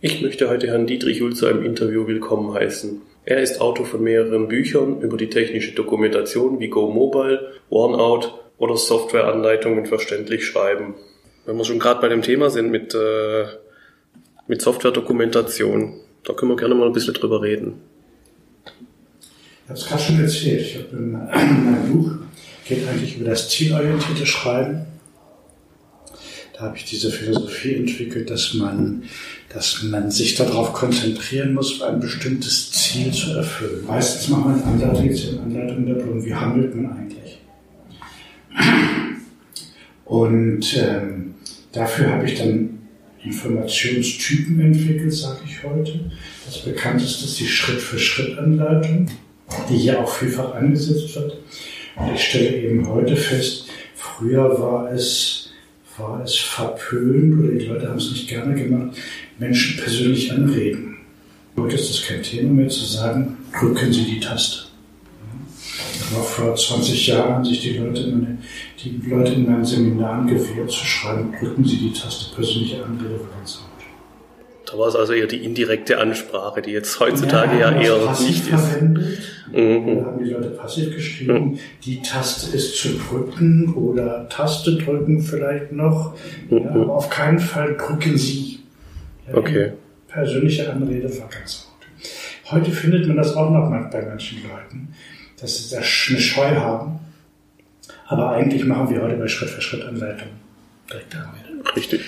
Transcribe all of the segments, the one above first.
Ich möchte heute Herrn Dietrich Hul zu einem Interview willkommen heißen. Er ist Autor von mehreren Büchern über die technische Dokumentation wie Go Mobile, OneOut oder Softwareanleitungen verständlich schreiben. Wenn wir schon gerade bei dem Thema sind mit, äh, mit Softwaredokumentation, da können wir gerne mal ein bisschen drüber reden. Ich habe es gerade schon erzählt. Ich habe in meinem Buch, geht eigentlich über das zielorientierte Schreiben. Da habe ich diese Philosophie entwickelt, dass man, dass man sich darauf konzentrieren muss, ein bestimmtes Ziel zu erfüllen. Meistens macht man Anleitungen in Anleitung darum, wie handelt man eigentlich. Und ähm, dafür habe ich dann Informationstypen entwickelt, sage ich heute. Das bekannteste ist die Schritt-für-Schritt-Anleitung, die hier auch vielfach eingesetzt wird. Und ich stelle eben heute fest, früher war es war es verpönt oder die Leute haben es nicht gerne gemacht, Menschen persönlich anreden. Heute ist es kein Thema mehr zu sagen, drücken Sie die Taste. Aber vor 20 Jahren haben sich die Leute, in meine, die Leute in meinen Seminaren gewählt zu schreiben, drücken Sie die Taste, persönliche Anrede war ganz laut. Da war es also eher die indirekte Ansprache, die jetzt heutzutage ja, ja eher nicht ist. Verwendet. Mhm. Da haben die Leute passiv geschrieben, mhm. die Taste ist zu drücken oder Taste drücken vielleicht noch. Mhm. Ja, aber auf keinen Fall drücken Sie. Ja, okay. Persönliche Anrede war ganz gut. Heute findet man das auch noch mal bei manchen Leuten, dass sie da eine Scheu haben. Aber eigentlich machen wir heute bei Schritt-für-Schritt-Anleitung direkt Anrede. Richtig.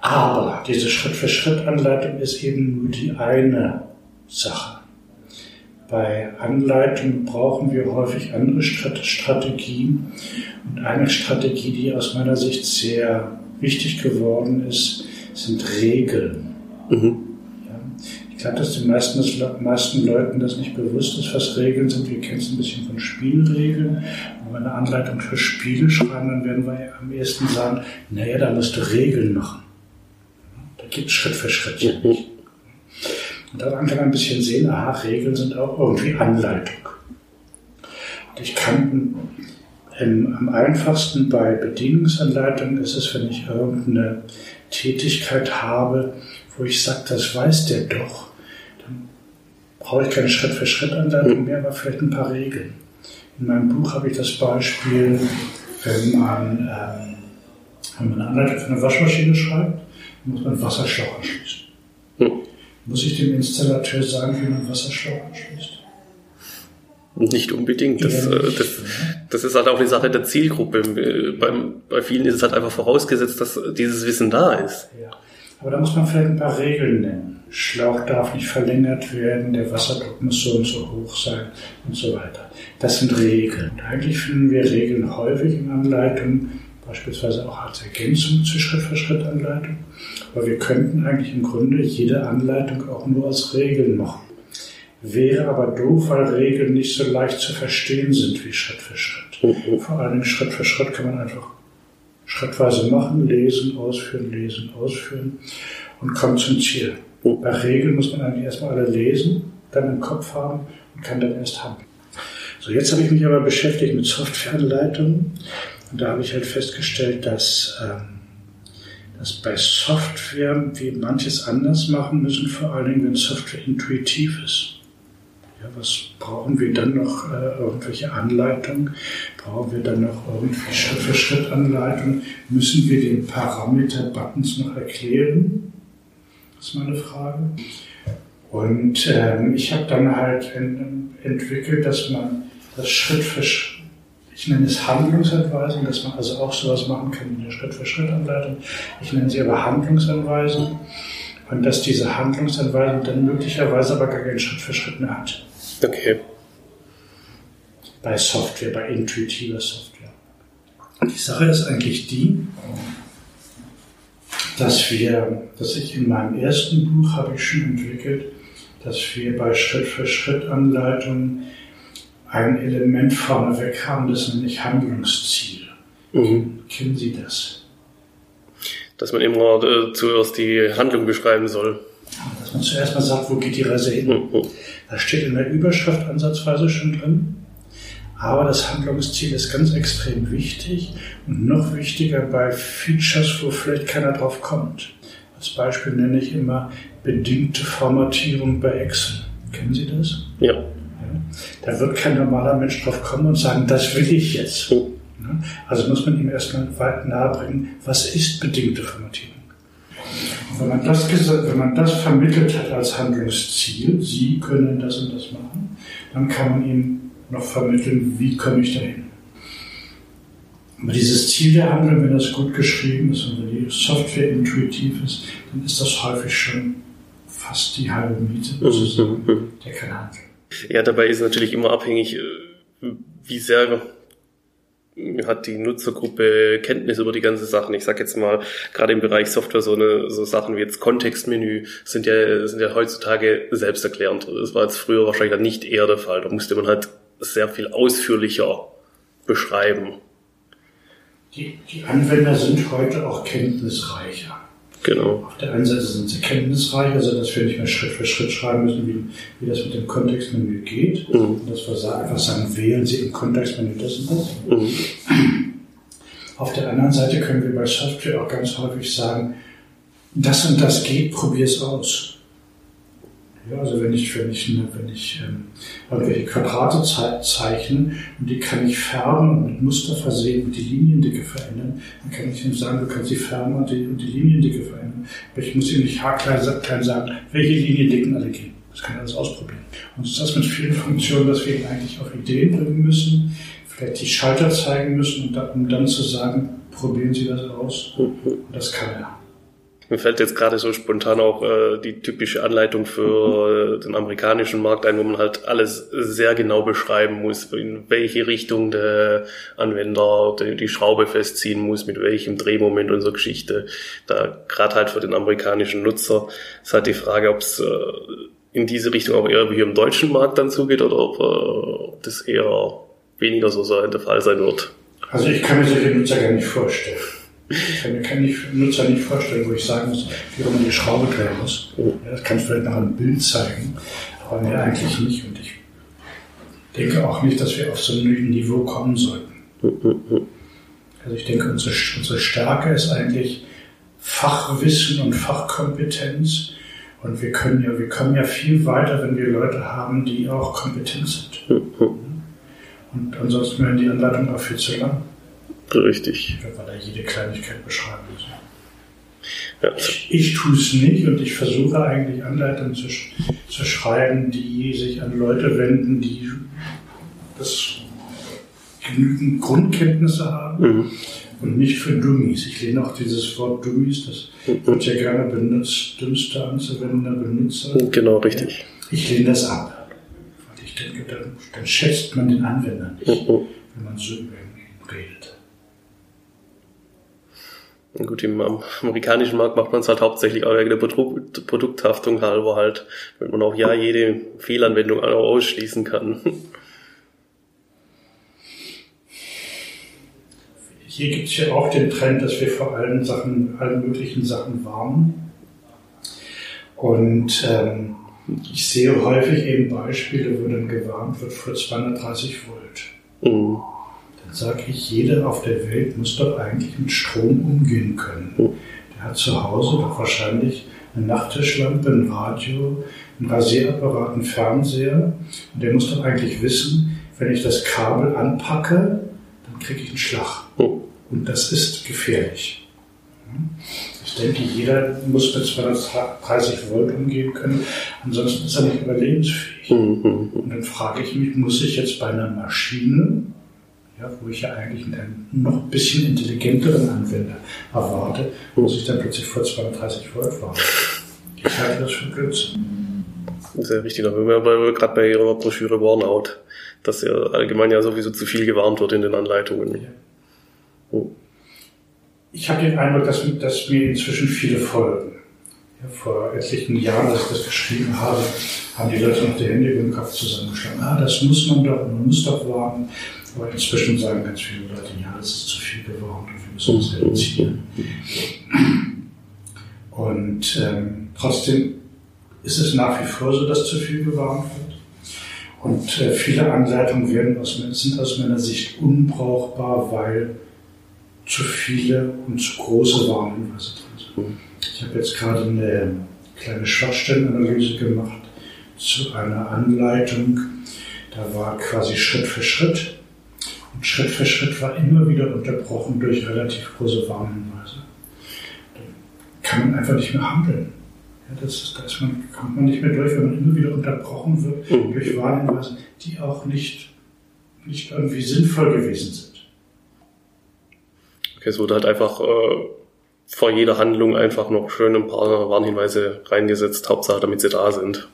Aber diese Schritt-für-Schritt-Anleitung ist eben nur die eine Sache. Bei Anleitungen brauchen wir häufig andere Strategien. Und eine Strategie, die aus meiner Sicht sehr wichtig geworden ist, sind Regeln. Mhm. Ja, ich glaube, dass den meisten, meisten Leuten das nicht bewusst ist, was Regeln sind. Wir kennen es ein bisschen von Spielregeln. Wenn wir eine Anleitung für Spiele schreiben, dann werden wir am ehesten sagen, naja, da musst du Regeln machen. Geht Schritt für Schritt. Mhm. Und daran kann man ein bisschen sehen, aha, Regeln sind auch irgendwie Anleitung. Und ich kann ähm, am einfachsten bei Bedienungsanleitungen ist es, wenn ich irgendeine Tätigkeit habe, wo ich sage, das weiß der doch, dann brauche ich keine Schritt-für-Schritt-Anleitung mehr, aber vielleicht ein paar Regeln. In meinem Buch habe ich das Beispiel, wenn man, ähm, wenn man eine Anleitung für eine Waschmaschine schreibt, muss man Wasserschlauch anschließen. Hm. Muss ich dem Installateur sagen, wie man Wasserschlauch anschließt? Nicht unbedingt. Das, ja, nicht, das, das, ist halt auch eine Sache der Zielgruppe. Bei, bei vielen ist es halt einfach vorausgesetzt, dass dieses Wissen da ist. Ja. Aber da muss man vielleicht ein paar Regeln nennen. Schlauch darf nicht verlängert werden, der Wasserdruck muss so und so hoch sein und so weiter. Das sind Regeln. Eigentlich finden wir Regeln häufig in Anleitungen, beispielsweise auch als Ergänzung zur Schritt-für-Schritt-Anleitung. Aber wir könnten eigentlich im Grunde jede Anleitung auch nur als Regeln machen. Wäre aber doof, weil Regeln nicht so leicht zu verstehen sind wie Schritt für Schritt. Mhm. Vor allem Schritt für Schritt kann man einfach schrittweise machen, lesen, ausführen, lesen, ausführen und kommt zum Ziel. Mhm. Bei Regeln muss man eigentlich erstmal alle lesen, dann im Kopf haben und kann dann erst handeln. So, jetzt habe ich mich aber beschäftigt mit Softwareanleitungen und da habe ich halt festgestellt, dass, ähm, dass bei Software wir manches anders machen müssen, vor allen Dingen, wenn Software intuitiv ist. Ja, was brauchen wir dann noch? Äh, irgendwelche Anleitungen? Brauchen wir dann noch irgendwie Schritt für Schritt Anleitungen? Müssen wir den Parameter Buttons noch erklären? Das ist meine Frage. Und ähm, ich habe dann halt entwickelt, dass man das Schritt für Schritt ich nenne es Handlungsanweisung, dass man also auch sowas machen kann wie eine Schritt-für-Schritt-Anleitung. Ich nenne sie aber Handlungsanweisung. Und dass diese Handlungsanweisung dann möglicherweise aber gar keinen Schritt für Schritt mehr hat. Okay. Bei Software, bei intuitiver Software. Die Sache ist eigentlich die, dass wir, dass ich in meinem ersten Buch habe ich schon entwickelt, dass wir bei Schritt-für-Schritt-Anleitungen ein Element vorneweg haben, das nenne ich Handlungsziel. Mhm. Kennen Sie das? Dass man immer äh, zuerst die Handlung beschreiben soll. Dass man zuerst mal sagt, wo geht die Reise hin. Mhm. Das steht in der Überschrift ansatzweise schon drin. Aber das Handlungsziel ist ganz extrem wichtig und noch wichtiger bei Features, wo vielleicht keiner drauf kommt. Als Beispiel nenne ich immer bedingte Formatierung bei Excel. Kennen Sie das? Ja. Da wird kein normaler Mensch drauf kommen und sagen, das will ich jetzt. Oh. Also muss man ihm erstmal weit nahebringen, was ist bedingte Formatierung. wenn man, das, wenn man das vermittelt hat als Handlungsziel, Sie können das und das machen, dann kann man ihm noch vermitteln, wie komme ich dahin. Aber dieses Ziel der Handlung, wenn das gut geschrieben ist und wenn die Software intuitiv ist, dann ist das häufig schon fast die halbe Miete sozusagen, mhm, mhm. der kann handeln. Ja, dabei ist natürlich immer abhängig, äh, wie sehr hat die Nutzergruppe Kenntnis über die ganze Sachen. Ich sage jetzt mal, gerade im Bereich Software so, eine, so Sachen wie jetzt Kontextmenü sind ja, sind ja heutzutage selbsterklärend. Das war jetzt früher wahrscheinlich nicht eher der Fall. Da musste man halt sehr viel ausführlicher beschreiben. Die, die Anwender sind heute auch kenntnisreicher. Genau. Auf der einen Seite sind sie kenntnisreich, also dass wir nicht mehr Schritt für Schritt schreiben müssen, wie, wie das mit dem Kontextmenü geht. Mhm. Und dass wir einfach sagen, wählen Sie im Kontextmenü das und das. Mhm. Auf der anderen Seite können wir bei Software auch ganz häufig sagen, das und das geht, probier es aus. Ja, also wenn ich, wenn ich, wenn ich ähm, irgendwelche Quadrate ze zeichne und die kann ich färben und mit Muster versehen und die Liniendicke verändern, dann kann ich ihm sagen, du kannst die färben und die, und die Liniendicke verändern. Aber ich muss ihm nicht haarklein sagen, welche Liniendicken alle gehen. Das kann er alles ausprobieren. Und das ist das mit vielen Funktionen, dass wir ihn eigentlich auf Ideen bringen müssen, vielleicht die Schalter zeigen müssen, um dann zu sagen, probieren Sie das aus. Und das kann er. Mir fällt jetzt gerade so spontan auch äh, die typische Anleitung für äh, den amerikanischen Markt ein, wo man halt alles sehr genau beschreiben muss, in welche Richtung der Anwender die, Schraube festziehen muss, mit welchem Drehmoment und Geschichte. Da gerade halt für den amerikanischen Nutzer ist halt die Frage, ob es äh, in diese Richtung auch eher wie im deutschen Markt dann zugeht oder ob, äh, ob das eher weniger so der Fall sein wird. Also ich kann mir solche Nutzer gar nicht vorstellen. Ich kann mir kein Nutzer nicht vorstellen, wo ich sagen muss, wie man die Schraube drehen muss. Ja, das kann ich vielleicht nach einem Bild zeigen, aber mir eigentlich nicht. Und ich denke auch nicht, dass wir auf so ein Niveau kommen sollten. Also ich denke, unsere, unsere Stärke ist eigentlich Fachwissen und Fachkompetenz. Und wir können ja, wir kommen ja viel weiter, wenn wir Leute haben, die auch kompetent sind. Und ansonsten wären die Anleitungen auch viel zu lang. Richtig. Weil er jede Kleinigkeit beschreiben muss. Ja. Ich, tue es nicht und ich versuche eigentlich Anleitungen zu, zu schreiben, die sich an Leute wenden, die das genügend Grundkenntnisse haben mhm. und nicht für Dummies. Ich lehne auch dieses Wort Dummies, das mhm. wird ja gerne benutzt, dümmste anzuwendender Benutzer. Genau, richtig. Ich lehne das ab. Weil ich denke, dann, dann schätzt man den Anwender nicht, mhm. wenn man so über ihn redet. Gut, im amerikanischen Markt macht man es halt hauptsächlich auch wegen der Produkt, Produkthaftung halber halt, wenn man auch ja jede Fehlanwendung ausschließen kann. Hier gibt es ja auch den Trend, dass wir vor allen Sachen, allen möglichen Sachen warnen. Und ähm, ich sehe häufig eben Beispiele, wo dann gewarnt wird vor 230 Volt. Mhm sage ich, jeder auf der Welt muss doch eigentlich mit Strom umgehen können. Der hat zu Hause doch wahrscheinlich eine Nachttischlampe, ein Radio, ein Rasierapparat, einen Fernseher. Und der muss doch eigentlich wissen, wenn ich das Kabel anpacke, dann kriege ich einen Schlag. Und das ist gefährlich. Ich denke, jeder muss mit 230 Volt umgehen können, ansonsten ist er nicht überlebensfähig. Mhm. Und dann frage ich mich, muss ich jetzt bei einer Maschine ja, wo ich ja eigentlich einen noch ein bisschen intelligenteren Anwender erwarte, muss ich dann plötzlich vor 32 Volt warten. Ich halte das für Blödsinn. Sehr wichtig, da wir gerade bei Ihrer Broschüre Warnout, dass ja allgemein ja sowieso zu viel gewarnt wird in den Anleitungen. Ja. Oh. Ich habe den Eindruck, dass, dass mir inzwischen viele folgen. Ja, vor etlichen Jahren, als ich das geschrieben habe, haben die Leute noch die Hände über den Kopf zusammengeschlagen. Ah, das muss man doch, man muss doch warten. Aber inzwischen sagen ganz viele Leute, ja, das ist zu viel geworden und wir müssen uns reduzieren. Und ähm, trotzdem ist es nach wie vor so, dass zu viel gewarnt wird. Und äh, viele Anleitungen werden aus, sind aus meiner Sicht unbrauchbar, weil zu viele und zu große Warnhinweise drin sind. Ich habe jetzt gerade eine kleine Schwachstellenanalyse gemacht zu einer Anleitung. Da war quasi Schritt für Schritt. Und Schritt für Schritt war immer wieder unterbrochen durch relativ große Warnhinweise. Da kann man einfach nicht mehr handeln. Ja, das da kommt man nicht mehr durch, wenn man immer wieder unterbrochen wird mhm. durch Warnhinweise, die auch nicht, nicht irgendwie sinnvoll gewesen sind. Okay, es wurde halt einfach äh, vor jeder Handlung einfach noch schön ein paar Warnhinweise reingesetzt, Hauptsache damit sie da sind.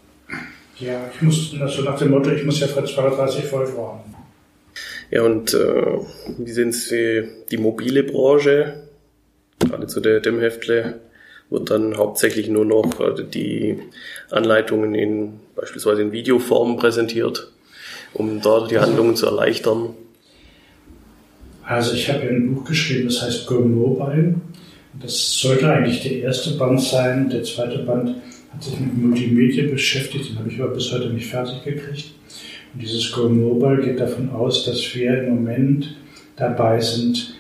Ja, ich muss, also nach dem Motto, ich muss ja für 32 Volt warnen. Ja, und äh, wie sehen Sie die mobile Branche? Gerade zu der Dämmheftle wird dann hauptsächlich nur noch äh, die Anleitungen in beispielsweise in Videoform präsentiert, um dort die Handlungen zu erleichtern. Also ich habe ein Buch geschrieben, das heißt Go Mobile. Das sollte eigentlich der erste Band sein. Der zweite Band hat sich mit Multimedia beschäftigt, den habe ich aber bis heute nicht fertig gekriegt. Und dieses Go Mobile geht davon aus, dass wir im Moment dabei sind,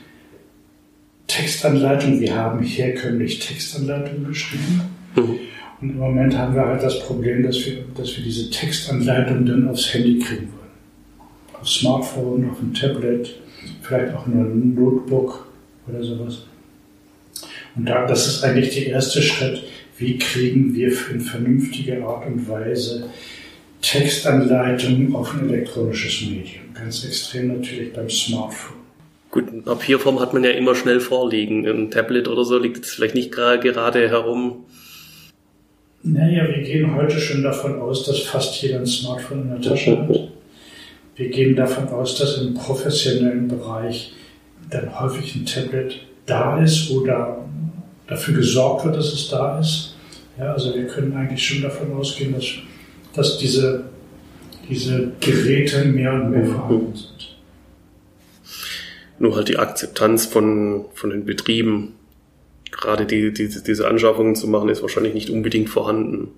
Textanleitungen, wir haben herkömmlich Textanleitungen geschrieben. Mhm. Und im Moment haben wir halt das Problem, dass wir, dass wir diese Textanleitung dann aufs Handy kriegen wollen. Aufs Smartphone, auf ein Tablet, vielleicht auch nur ein Notebook oder sowas. Und da, das ist eigentlich der erste Schritt. Wie kriegen wir in vernünftiger Art und Weise Textanleitungen auf ein elektronisches Medium? Ganz extrem natürlich beim Smartphone. Gut, in Papierform hat man ja immer schnell vorliegen. Ein Tablet oder so liegt jetzt vielleicht nicht gerade herum. Naja, wir gehen heute schon davon aus, dass fast jeder ein Smartphone in der Tasche hat. Wir gehen davon aus, dass im professionellen Bereich dann häufig ein Tablet da ist oder dafür gesorgt wird, dass es da ist. Ja, also wir können eigentlich schon davon ausgehen, dass, dass diese, diese Geräte mehr und mehr vorhanden sind. Nur halt die Akzeptanz von, von den Betrieben, gerade die, die, diese Anschaffungen zu machen, ist wahrscheinlich nicht unbedingt vorhanden.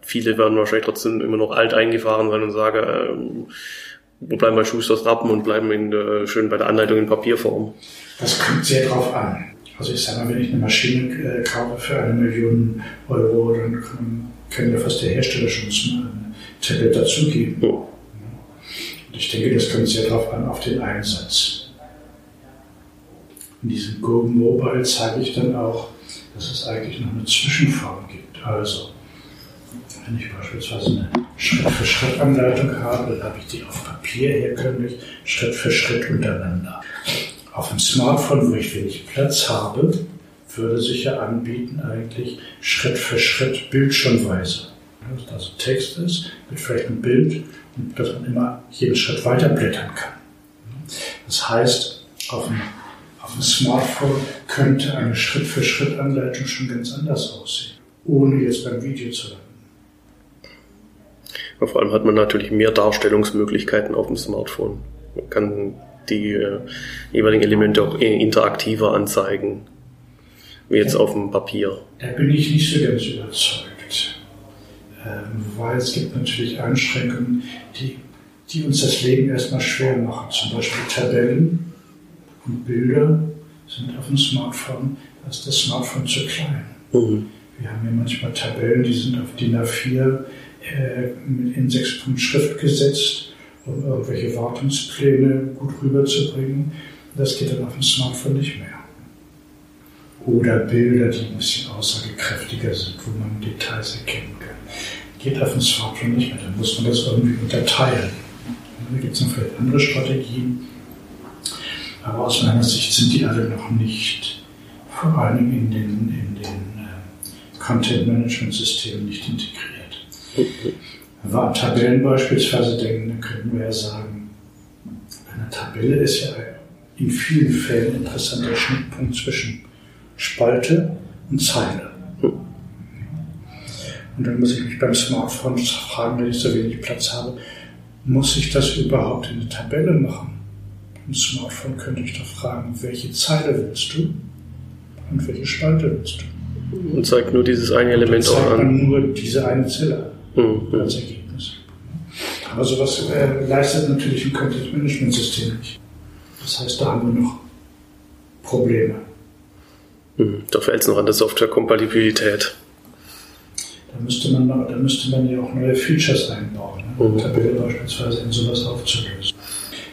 Viele werden wahrscheinlich trotzdem immer noch alt eingefahren sein und sagen, äh, wo bleiben bei Schusters Rappen und bleiben in, äh, schön bei der Anleitung in Papierform. Das kommt sehr drauf an. Also ich sage mal, wenn ich eine Maschine äh, kaufe für eine Million Euro, dann kann, kann ja fast der Hersteller schon ein Tablet dazugeben. Ja. Und ich denke, das kommt sehr darauf an, auf den Einsatz. In diesem Go Mobile zeige ich dann auch, dass es eigentlich noch eine Zwischenform gibt. Also, wenn ich beispielsweise eine Schritt-für-Schritt-Anleitung habe, dann habe ich die auf Papier herkömmlich Schritt für Schritt untereinander. Auf dem Smartphone, wo ich wenig Platz habe, würde sich ja anbieten, eigentlich Schritt für Schritt bildschirmweise. Also Text ist mit vielleicht einem Bild und dass man immer jeden Schritt weiterblättern kann. Das heißt, auf dem, auf dem Smartphone könnte eine Schritt-für-Schritt-Anleitung schon ganz anders aussehen, ohne jetzt beim Video zu landen. Vor allem hat man natürlich mehr Darstellungsmöglichkeiten auf dem Smartphone. Man kann die äh, jeweiligen Elemente auch interaktiver anzeigen, wie jetzt auf dem Papier. Da bin ich nicht so ganz überzeugt, ähm, weil es gibt natürlich Einschränkungen, die, die uns das Leben erstmal schwer machen. Zum Beispiel Tabellen und Bilder sind auf dem Smartphone, da ist das Smartphone zu klein. Mhm. Wir haben ja manchmal Tabellen, die sind auf DIN A4 äh, in sechs Punkt Schrift gesetzt um irgendwelche Wartungspläne gut rüberzubringen. Das geht dann auf dem Smartphone nicht mehr. Oder Bilder, die ein bisschen aussagekräftiger sind, wo man Details erkennen kann. Geht auf dem Smartphone nicht mehr, dann muss man das irgendwie unterteilen. Da gibt es dann vielleicht andere Strategien. Aber aus meiner Sicht sind die alle noch nicht, vor allem in den, in den äh, Content-Management-Systemen nicht integriert. Wenn wir an Tabellen beispielsweise denken, dann könnten wir ja sagen, eine Tabelle ist ja in vielen Fällen ein interessanter Schnittpunkt zwischen Spalte und Zeile. Und dann muss ich mich beim Smartphone fragen, wenn ich so wenig Platz habe, muss ich das überhaupt in eine Tabelle machen? Im Smartphone könnte ich doch fragen, welche Zeile willst du und welche Spalte willst du? Und zeigt nur dieses eine Element auch an. nur diese eine Zelle mhm. als Ergebnis. Aber sowas äh, leistet natürlich ein Content-Management-System nicht. Das heißt, da haben wir noch Probleme. Mhm. Da fällt es noch an der Softwarekompatibilität. Da müsste man, da müsste man ja auch neue Features einbauen, ne? mhm. Tabelle beispielsweise in sowas aufzulösen.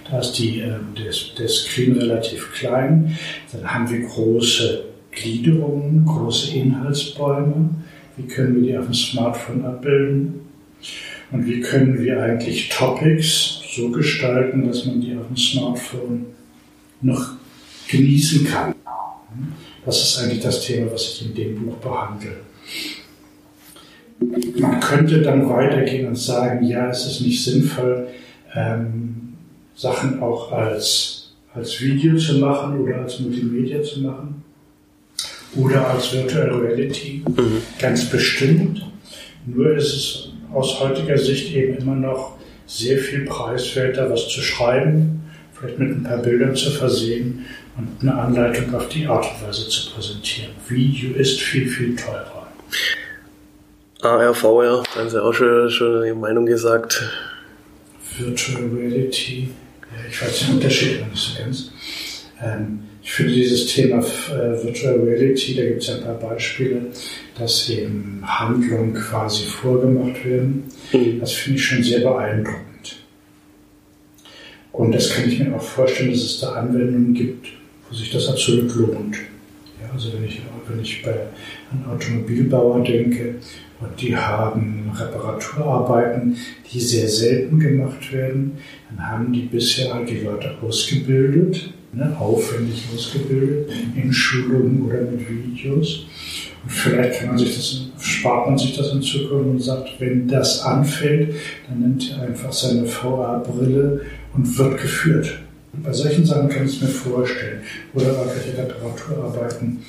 Da ist die, äh, der, der Screen relativ klein, dann haben wir große Gliederungen, große Inhaltsbäume. Wie können wir die auf dem Smartphone abbilden? Und wie können wir eigentlich Topics so gestalten, dass man die auf dem Smartphone noch genießen kann? Das ist eigentlich das Thema, was ich in dem Buch behandle. Man könnte dann weitergehen und sagen, ja, es ist nicht sinnvoll, ähm, Sachen auch als, als Video zu machen oder als Multimedia zu machen oder als Virtual Reality. Mhm. Ganz bestimmt. Nur ist es aus heutiger Sicht eben immer noch sehr viel preiswerter, was zu schreiben, vielleicht mit ein paar Bildern zu versehen und eine Anleitung auf die Art und Weise zu präsentieren. Video ist viel, viel teurer. AR, VR, da haben Sie auch schon, schon Ihre Meinung gesagt. Virtual Reality, ja, ich weiß den Unterschied nicht so ganz. Ähm, ich finde dieses Thema äh, Virtual Reality, da gibt es ja ein paar Beispiele, dass eben Handlungen quasi vorgemacht werden. Mhm. Das finde ich schon sehr beeindruckend. Und das kann ich mir auch vorstellen, dass es da Anwendungen gibt, wo sich das absolut lohnt. Ja, also wenn ich, wenn ich bei einem Automobilbauer denke und die haben Reparaturarbeiten, die sehr selten gemacht werden, dann haben die bisher halt die Leute ausgebildet ne, aufwendig ausgebildet, in Schulungen oder mit Videos. Und vielleicht man das, spart man sich das in Zukunft und sagt, wenn das anfällt, dann nimmt er einfach seine VR-Brille und wird geführt. Bei solchen Sachen kann ich es mir vorstellen. Oder irgendwelche Reparaturarbeiten,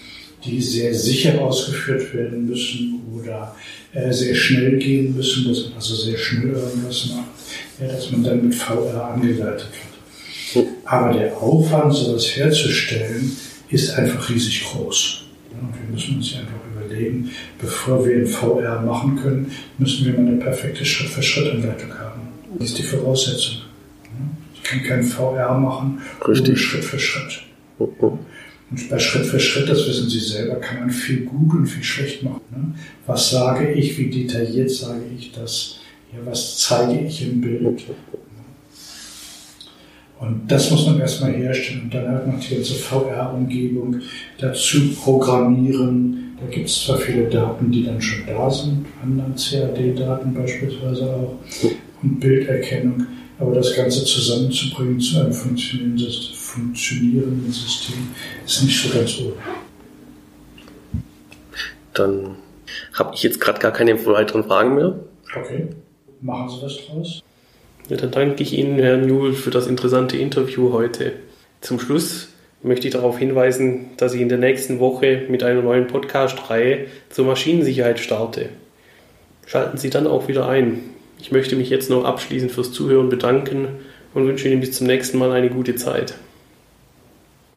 die sehr sicher ausgeführt werden müssen oder äh, sehr schnell gehen müssen, dass man also sehr schnell irgendwas macht, ja, dass man dann mit VR angeleitet wird. Aber der Aufwand, sowas herzustellen, ist einfach riesig groß. Und wir müssen uns einfach überlegen, bevor wir in VR machen können, müssen wir mal eine perfekte Schritt-für-Schritt-Anleitung haben. Das ist die Voraussetzung. Ich kann kein VR machen, Richtig. Schritt für Schritt. Und bei Schritt für Schritt, das wissen Sie selber, kann man viel gut und viel schlecht machen. Was sage ich, wie detailliert sage ich das? Ja, was zeige ich im Bild? Und das muss man erstmal herstellen und dann halt noch die ganze VR-Umgebung dazu programmieren. Da gibt es zwar viele Daten, die dann schon da sind, anderen CAD-Daten beispielsweise auch und Bilderkennung, aber das Ganze zusammenzubringen zu einem funktionierenden System ist nicht so ganz ohne. Dann habe ich jetzt gerade gar keine weiteren Fragen mehr. Okay, machen Sie was draus. Ja, dann danke ich Ihnen, Herr Newell, für das interessante Interview heute. Zum Schluss möchte ich darauf hinweisen, dass ich in der nächsten Woche mit einer neuen Podcast-Reihe zur Maschinensicherheit starte. Schalten Sie dann auch wieder ein. Ich möchte mich jetzt noch abschließend fürs Zuhören bedanken und wünsche Ihnen bis zum nächsten Mal eine gute Zeit.